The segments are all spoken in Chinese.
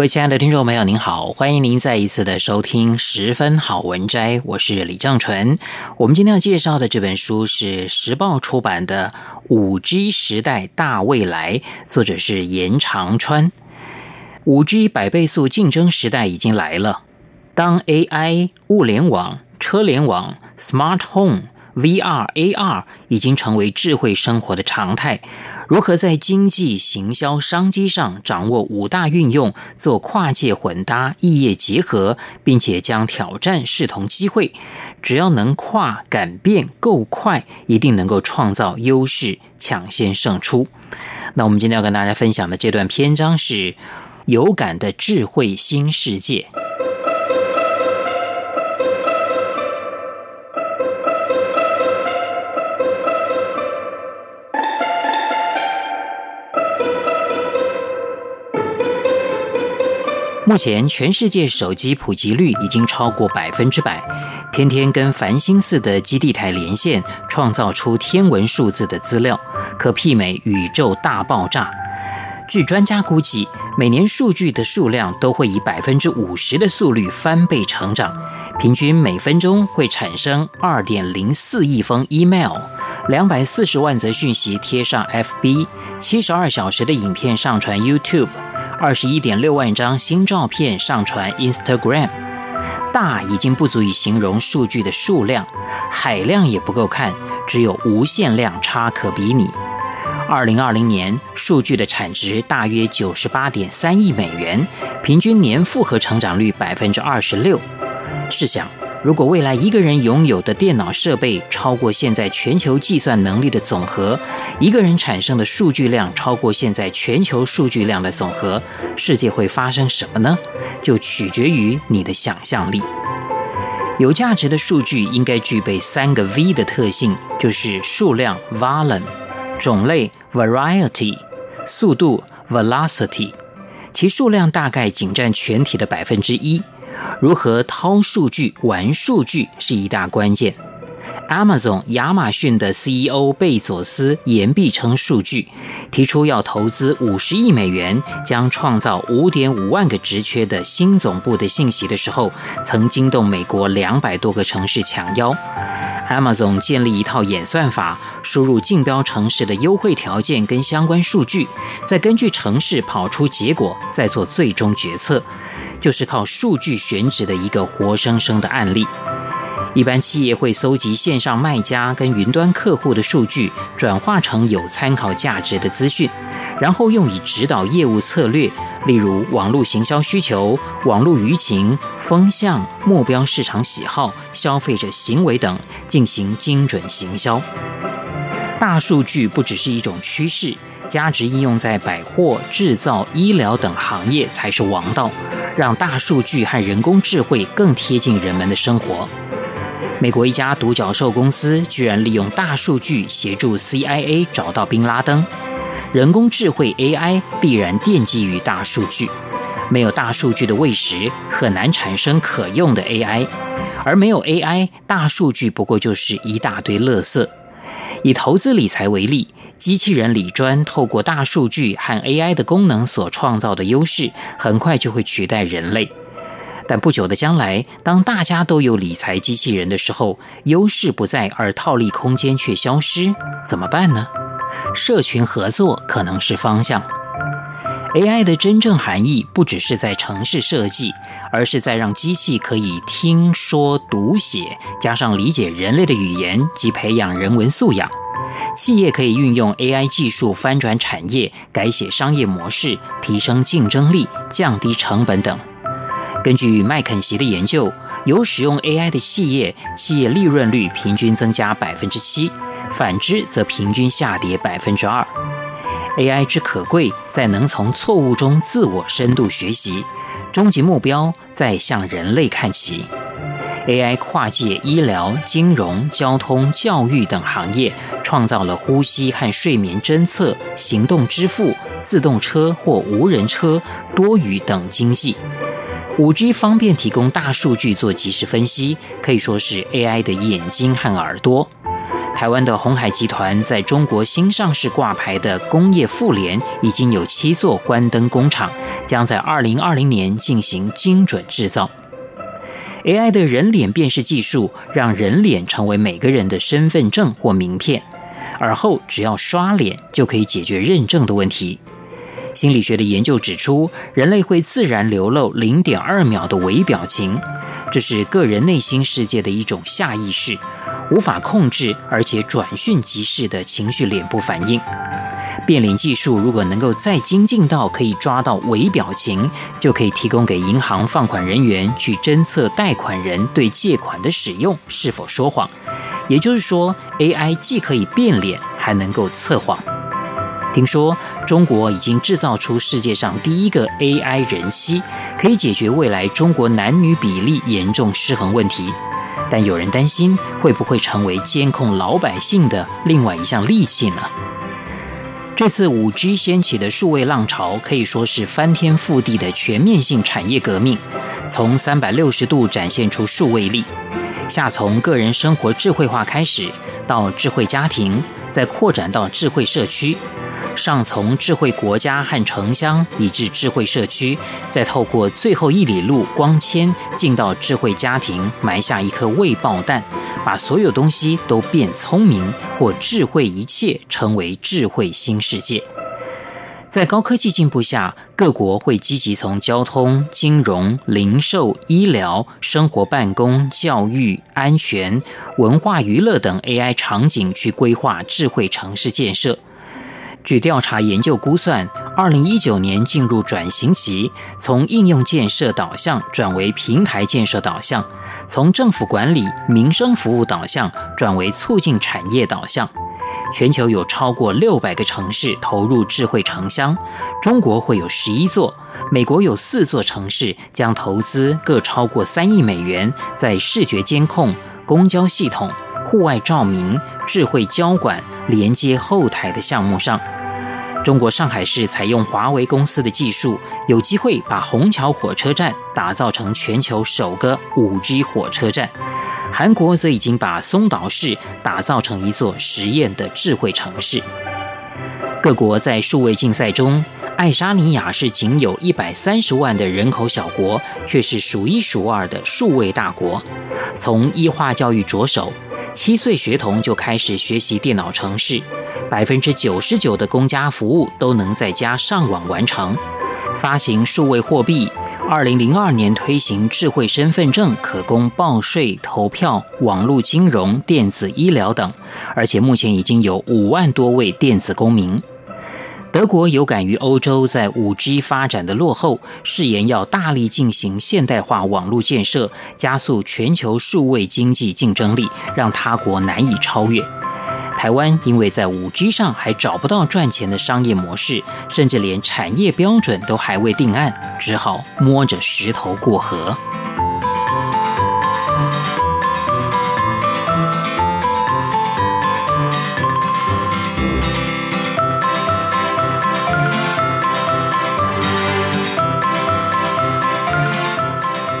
各位亲爱的听众朋友，您好，欢迎您再一次的收听《十分好文摘》，我是李正纯。我们今天要介绍的这本书是时报出版的《五 G 时代大未来》，作者是严长川。五 G 百倍速竞争时代已经来了，当 AI、物联网、车联网、Smart Home、VR、AR 已经成为智慧生活的常态。如何在经济、行销、商机上掌握五大运用，做跨界混搭、异业结合，并且将挑战视同机会？只要能跨、敢变、够快，一定能够创造优势，抢先胜出。那我们今天要跟大家分享的这段篇章是有感的智慧新世界。目前，全世界手机普及率已经超过百分之百，天天跟繁星似的基地台连线，创造出天文数字的资料，可媲美宇宙大爆炸。据专家估计，每年数据的数量都会以百分之五十的速率翻倍成长，平均每分钟会产生二点零四亿封 email，两百四十万则讯息贴上 FB，七十二小时的影片上传 YouTube。二十一点六万张新照片上传 Instagram，大已经不足以形容数据的数量，海量也不够看，只有无限量差可比拟。二零二零年数据的产值大约九十八点三亿美元，平均年复合成长率百分之二十六。试想。如果未来一个人拥有的电脑设备超过现在全球计算能力的总和，一个人产生的数据量超过现在全球数据量的总和，世界会发生什么呢？就取决于你的想象力。有价值的数据应该具备三个 V 的特性，就是数量 （volume）、种类 （variety）、速度 （velocity）。其数量大概仅占全体的百分之一。如何掏数据、玩数据是一大关键。Amazon 亚马逊的 CEO 贝佐斯言必称数据，提出要投资五十亿美元，将创造五点五万个职缺的新总部的信息的时候，曾惊动美国两百多个城市抢邀。Amazon 建立一套演算法，输入竞标城市的优惠条件跟相关数据，再根据城市跑出结果，再做最终决策。就是靠数据选址的一个活生生的案例。一般企业会搜集线上卖家跟云端客户的数据，转化成有参考价值的资讯，然后用以指导业务策略，例如网络行销需求、网络舆情、风向、目标市场喜好、消费者行为等，进行精准行销。大数据不只是一种趋势。价值应用在百货、制造、医疗等行业才是王道，让大数据和人工智慧更贴近人们的生活。美国一家独角兽公司居然利用大数据协助 CIA 找到宾拉登。人工智慧 AI 必然奠基于大数据，没有大数据的喂食，很难产生可用的 AI，而没有 AI，大数据不过就是一大堆垃圾。以投资理财为例。机器人理专透过大数据和 AI 的功能所创造的优势，很快就会取代人类。但不久的将来，当大家都有理财机器人的时候，优势不在，而套利空间却消失，怎么办呢？社群合作可能是方向。AI 的真正含义不只是在城市设计，而是在让机器可以听说读写，加上理解人类的语言及培养人文素养。企业可以运用 AI 技术翻转产业、改写商业模式、提升竞争力、降低成本等。根据麦肯锡的研究，有使用 AI 的企业，企业利润率平均增加百分之七，反之则平均下跌百分之二。AI 之可贵，在能从错误中自我深度学习，终极目标在向人类看齐。AI 跨界医疗、金融、交通、教育等行业，创造了呼吸和睡眠侦测、行动支付、自动车或无人车、多语等经济。5G 方便提供大数据做即时分析，可以说是 AI 的眼睛和耳朵。台湾的鸿海集团在中国新上市挂牌的工业富联已经有七座关灯工厂，将在2020年进行精准制造。AI 的人脸辨识技术让人脸成为每个人的身份证或名片，而后只要刷脸就可以解决认证的问题。心理学的研究指出，人类会自然流露零点二秒的微表情，这是个人内心世界的一种下意识，无法控制而且转瞬即逝的情绪脸部反应。变脸技术如果能够再精进到可以抓到微表情，就可以提供给银行放款人员去侦测贷款人对借款的使用是否说谎。也就是说，AI 既可以变脸，还能够测谎。听说中国已经制造出世界上第一个 AI 人妻，可以解决未来中国男女比例严重失衡问题。但有人担心，会不会成为监控老百姓的另外一项利器呢？这次 5G 掀起的数位浪潮可以说是翻天覆地的全面性产业革命，从三百六十度展现出数位力。下从个人生活智慧化开始，到智慧家庭，再扩展到智慧社区。上从智慧国家和城乡，以至智慧社区，再透过最后一里路光纤进到智慧家庭，埋下一颗未爆弹，把所有东西都变聪明，或智慧一切成为智慧新世界。在高科技进步下，各国会积极从交通、金融、零售、医疗、生活办公、教育、安全、文化娱乐等 AI 场景去规划智慧城市建设。据调查研究估算，二零一九年进入转型期，从应用建设导向转为平台建设导向，从政府管理、民生服务导向转为促进产业导向。全球有超过六百个城市投入智慧城乡，中国会有十一座，美国有四座城市将投资各超过三亿美元在视觉监控、公交系统。户外照明、智慧交管、连接后台的项目上，中国上海市采用华为公司的技术，有机会把虹桥火车站打造成全球首个 5G 火车站。韩国则已经把松岛市打造成一座实验的智慧城市。各国在数位竞赛中，爱沙尼亚是仅有一百三十万的人口小国，却是数一数二的数位大国。从医化教育着手。七岁学童就开始学习电脑程式，百分之九十九的公家服务都能在家上网完成。发行数位货币，二零零二年推行智慧身份证，可供报税、投票、网络金融、电子医疗等，而且目前已经有五万多位电子公民。德国有感于欧洲在 5G 发展的落后，誓言要大力进行现代化网络建设，加速全球数位经济竞争力，让他国难以超越。台湾因为在 5G 上还找不到赚钱的商业模式，甚至连产业标准都还未定案，只好摸着石头过河。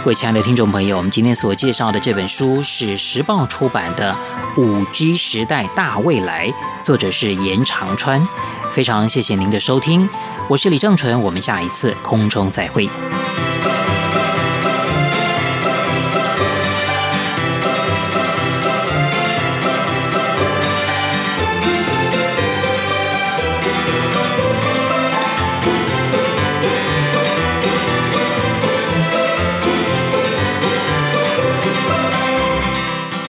各位亲爱的听众朋友，我们今天所介绍的这本书是时报出版的《五 G 时代大未来》，作者是严长川。非常谢谢您的收听，我是李正淳，我们下一次空中再会。